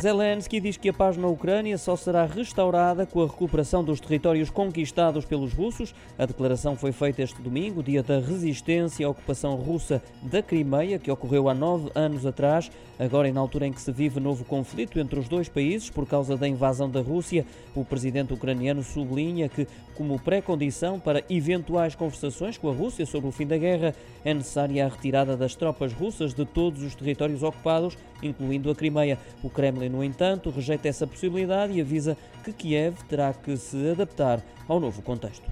Zelensky diz que a paz na Ucrânia só será restaurada com a recuperação dos territórios conquistados pelos russos. A declaração foi feita este domingo, dia da resistência à ocupação russa da Crimeia, que ocorreu há nove anos atrás, agora na altura em que se vive novo conflito entre os dois países por causa da invasão da Rússia. O presidente ucraniano sublinha que, como pré-condição para eventuais conversações com a Rússia sobre o fim da guerra, é necessária a retirada das tropas russas de todos os territórios ocupados, incluindo a Crimeia. O Kremlin no entanto, rejeita essa possibilidade e avisa que Kiev terá que se adaptar ao novo contexto.